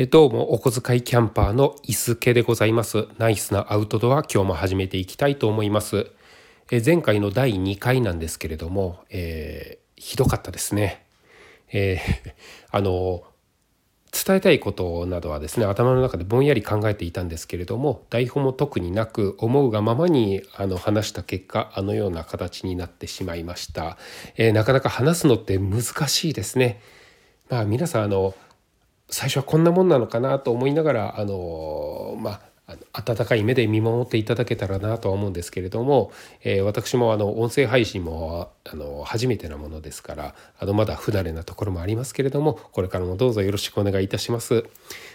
えどうもお小遣いキャンパーの伊助でございます。ナイスなアウトドア今日も始めていきたいと思います。え前回の第2回なんですけれども、えー、ひどかったですね。えー、あの伝えたいことなどはですね頭の中でぼんやり考えていたんですけれども台本も特になく思うがままにあの話した結果あのような形になってしまいました、えー、なかなか話すのって難しいですね。まあ皆さんあの最初はこんなもんなのかなと思いながらあのまあ温かい目で見守っていただけたらなとは思うんですけれども、えー、私もあの音声配信もあの初めてなものですからあのまだ不慣れなところもありますけれどもこれからもどうぞよろしくお願いいたします。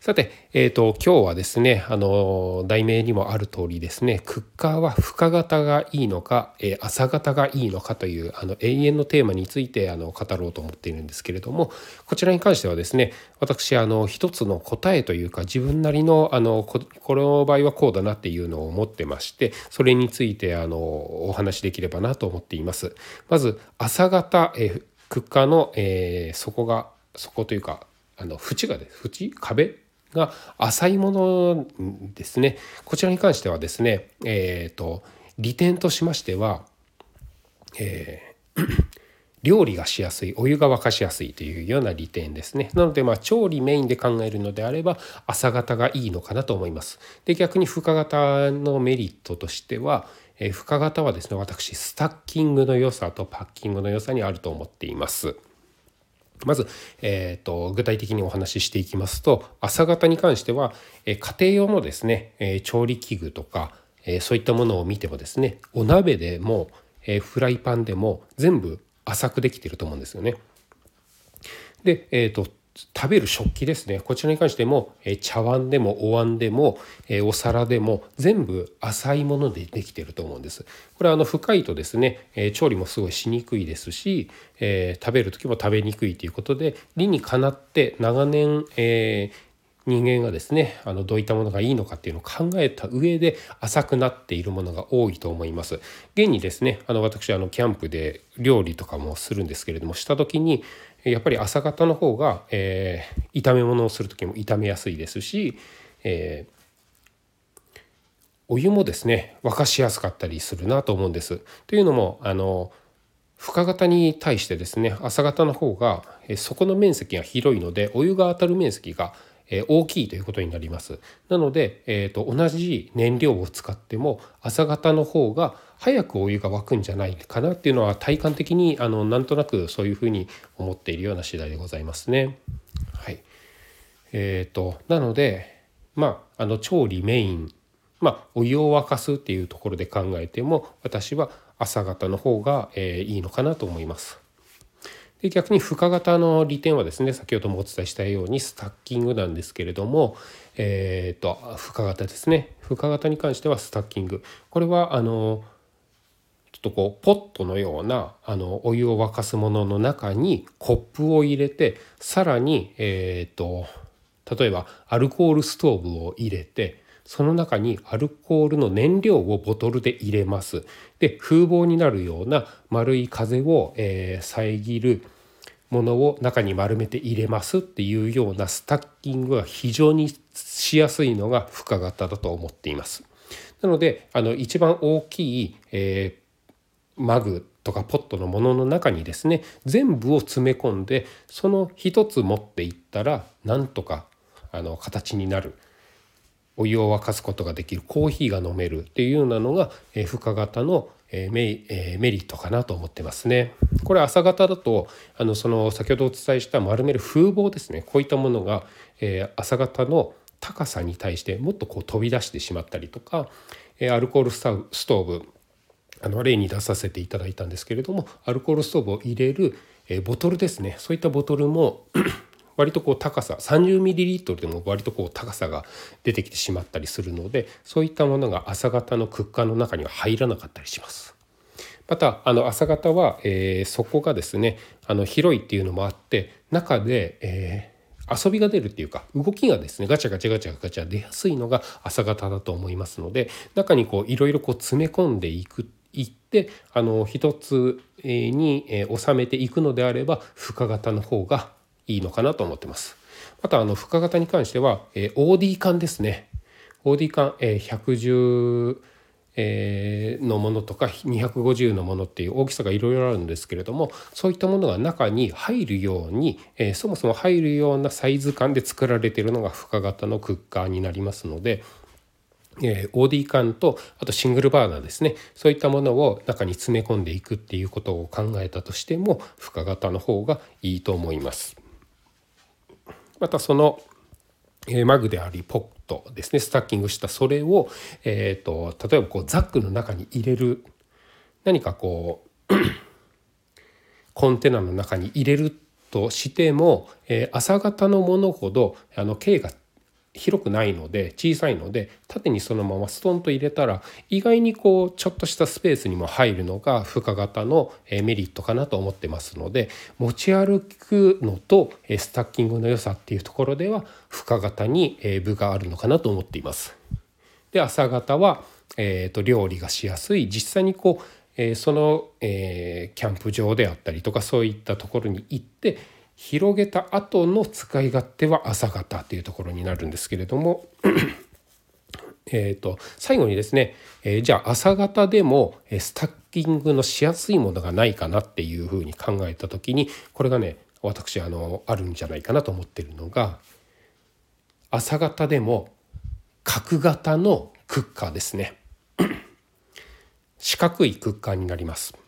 さて、えーと、今日はですねあの題名にもある通りですねクッカーは深型がいいのか、えー、朝型がいいのかというあの永遠のテーマについてあの語ろうと思っているんですけれどもこちらに関してはですね私あの一つの答えというか自分なりのあのこの場合はこうだなっていうのを持ってましてそれについてあのお話しできればなと思っています。ままず朝型、えー、クッカーの、えー、底が底というかあの縁がです縁？壁が浅いものですね。こちらに関してはですねえっ、ー、と利点としましては、えー、料理がしやすいお湯が沸かしやすいというような利点ですね。なのでまあ調理メインで考えるのであれば朝型がいいのかなと思います。で逆に深型のメリットとしては、えー、深型はですね私スタッキングの良さとパッキングの良さにあると思っていますまず、えーと、具体的にお話ししていきますと朝方に関しては、えー、家庭用のですね、えー、調理器具とか、えー、そういったものを見てもですねお鍋でも、えフライパンでも全部浅くできてると思うんですよね。で、えーと食べる食器ですねこちらに関しても、え茶碗でもお椀でも、お皿でも全部浅いものでできてると思うんですこれはあの深いとですね、調理もすごいしにくいですし、食べる時も食べにくいということで理にかなって長年、えー人間がですねあのどういったものがいいのかっていうのを考えた上で浅くなっているものが多いと思います。現にですねあの私あのキャンプで料理とかもするんですけれどもした時にやっぱり朝方の方が、えー、炒め物をする時も炒めやすいですし、えー、お湯もですね沸かしやすかったりするなと思うんです。というのもあの深型に対してですね朝型の方が底の面積が広いのでお湯が当たる面積が大きいということになります。なので、えーと、同じ燃料を使っても朝型の方が早くお湯が沸くんじゃないかなっていうのは体感的にあのなんとなくそういうふうに思っているような次第でございますね。はい、えーと、なのでまああの調理メインまあお湯を沸かすっていうところで考えても私は朝型の方が、えー、いいのかなと思います。で逆に深型の利点はですね先ほどもお伝えしたようにスタッキングなんですけれども、えーと、深型ですね深型に関してはスタッキングこれはあのちょっとこうポットのようなあのお湯を沸かすものの中にコップを入れてさらに、えーと例えばアルコールストーブを入れてその中にアルコールの燃料をボトルで入れます。で風防になるような丸い風を、えー、遮るものを中に丸めて入れますっていうようなスタッキングが非常にしやすいのが深型だと思っています。なのであの一番大きい、えー、マグとかポットのものの中にですね全部を詰め込んでその一つ持っていったらなんとかあの形になるお湯を沸かすことができるコーヒーが飲めるっていうようなのが、えー、深型のえメえメリットかなと思ってますね。これ朝型だとあのその先ほどお伝えした丸める風防ですねこういったものが、え朝型の高さに対してもっとこう飛び出してしまったりとか、えアルコールストーブあの例に出させていただいたんですけれどもアルコールストーブを入れる、ボトルですねそういったボトルも 割とこう高さ 30ml でも割とこう高さが出てきてしまったりするのでそういったものが朝型のクッカーの中には入らなかったりします。またあの朝型は、えー、底がですねあの広いっていうのもあって中で、えー、遊びが出るっていうか動きがですねガチャガチャガチャガチャ出やすいのが朝型だと思いますので中にこういろいろ詰め込んでいくいってあの一つに収めていくのであれば深型の方がいいのかなと思ってます。またあの深型に関しては、OD 缶ですね OD 缶、110のものとか250のものっていう大きさがいろいろあるんですけれどもそういったものが中に入るように、そもそも入るようなサイズ感で作られているのが深型のクッカーになりますので。えー、OD 缶とあとシングルバーナーですね。そういったものを中に詰め込んでいくっていうことを考えたとしても深型の方がいいと思います。またその、えー、マグでありポットですね。スタッキングしたそれを、えーと、例えばこうザックの中に入れる。何かこう コンテナの中に入れるとしても、えー、朝型のものほどあの径が広くないので小さいので縦にそのままストンと入れたら意外にこうちょっとしたスペースにも入るのが深型のメリットかなと思ってますので持ち歩くのとスタッキングの良さっていうところでは深型に部があるのかなと思っています。で朝型は、えーと、料理がしやすい実際にこう、え、その、えー、キャンプ場であったりとかそういったところに行って広げた後の使い勝手は朝型というところになるんですけれども えと最後にですね、えー、じゃあ朝型でもスタッキングのしやすいものがないかなっていうふうに考えた時にこれがね私あのあるんじゃないかなと思ってるのが朝型でも角型のクッカーですね 四角いクッカーになります。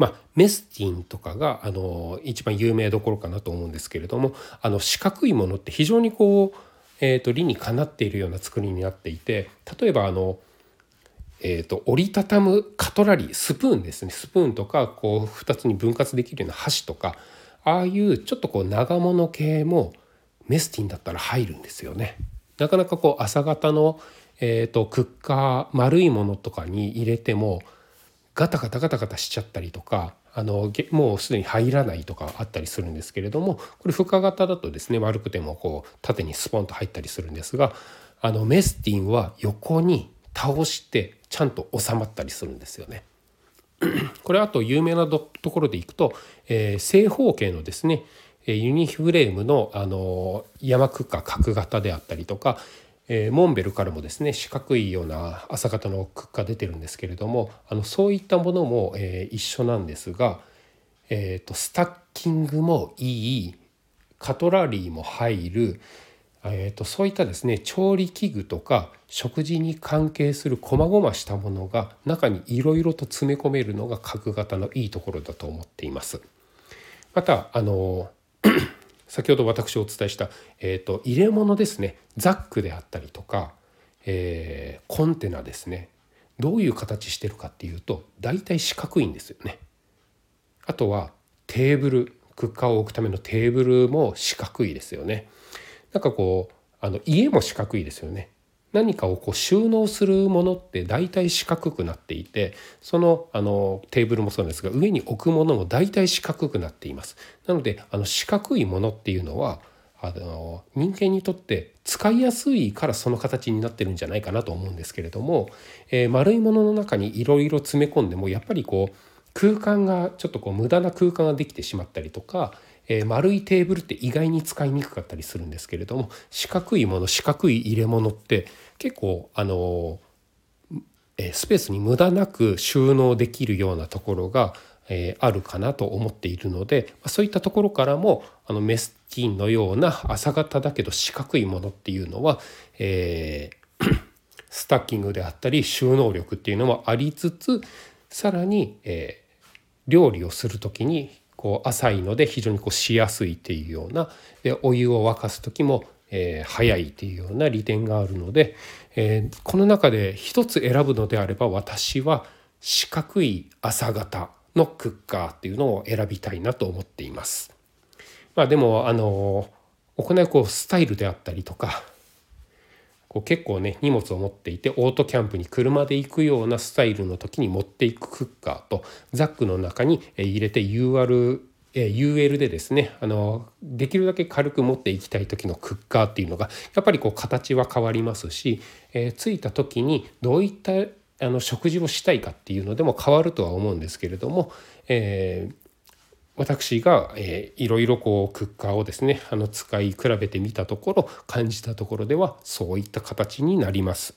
まあ、メスティンとかがあの一番有名どころかなと思うんですけれどもあの四角いものって非常にこう、えーと、理にかなっているような作りになっていて例えばあの、えーと、折りたたむカトラリースプーンですねスプーンとかこう2つに分割できるような箸とかああいうちょっとこう長物系もメスティンだったら入るんですよね。なかなかこう朝型の、えーとクッカー丸いものとかに入れてもガタガタガタガタしちゃったりとかあのもうすでに入らないとかあったりするんですけれどもこれ深型だとですね丸くてもこう縦にスポンと入ったりするんですがあのメスティンは横に倒してちゃんと収まったりするんですよね。これあと有名なところでいくと、えー、正方形のですねユニフレームのあの山クッカー角型であったりとかえー、モンベルからもですね四角いような朝型のクッカー出てるんですけれどもあのそういったものも、えー、一緒なんですが、えーと、スタッキングもいいカトラリーも入る、えーと、そういったですね調理器具とか食事に関係する細々したものが中にいろいろと詰め込めるのが角型のいいところだと思っています。またあの先ほど私お伝えした、えーと、入れ物ですねザックであったりとか、えー、コンテナですねどういう形してるかっていうと大体四角いんですよね。あとはテーブルクッカーを置くためのテーブルも四角いですよね。なんかこうあの家も四角いですよね。何かをこう収納するものって大体四角くなっていてそのあのテーブルもそうなんですが上に置くものも大体四角くなっています。なのであの四角いものっていうのはあの人間にとって使いやすいからその形になってるんじゃないかなと思うんですけれども、えー、丸いものの中にいろいろ詰め込んでもやっぱりこう空間がちょっとこう無駄な空間ができてしまったりとかえー、丸いテーブルって意外に使いにくかったりするんですけれども四角いもの四角い入れ物って結構あのー、スペースに無駄なく収納できるようなところが、え、あるかなと思っているのでそういったところからもあのメスティンのような朝型だけど四角いものっていうのは、え、スタッキングであったり収納力っていうのもありつつさらに、えー、料理をする時にこう浅いので非常にこうしやすいっていうようなでお湯を沸かす時も、えー、早いっていうような利点があるので、えー、この中で一つ選ぶのであれば私は四角い朝型のクッカーっていうのを選びたいなと思っています。まあ、でもあの行いこうスタイルであったりとかこう結構ね荷物を持っていてオートキャンプに車で行くようなスタイルの時に持っていくクッカーとザックの中に入れて UR UL でですねあのできるだけ軽く持っていきたい時のクッカーっていうのがやっぱりこう形は変わりますし、え、着いた時にどういったあの食事をしたいかっていうのでも変わるとは思うんですけれども、えー、私が、えー、いろいろこうクッカーをですねあの使い比べてみたところ感じたところではそういった形になります。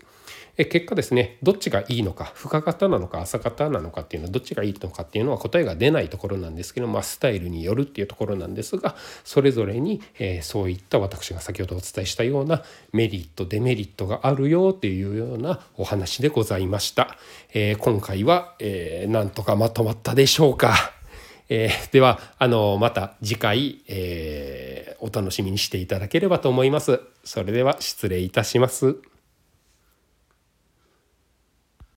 え結果ですねどっちがいいのか深型なのか浅型なのかっていうのはどっちがいいのかっていうのは答えが出ないところなんですけど、まあ、スタイルによるっていうところなんですがそれぞれに、えー、そういった私が先ほどお伝えしたようなメリットデメリットがあるよっていうようなお話でございました。えー、今回は、えー、なんとかまとまったでしょうか。えー、ではあのまた次回、えー、お楽しみにしていただければと思います。それでは失礼いたします。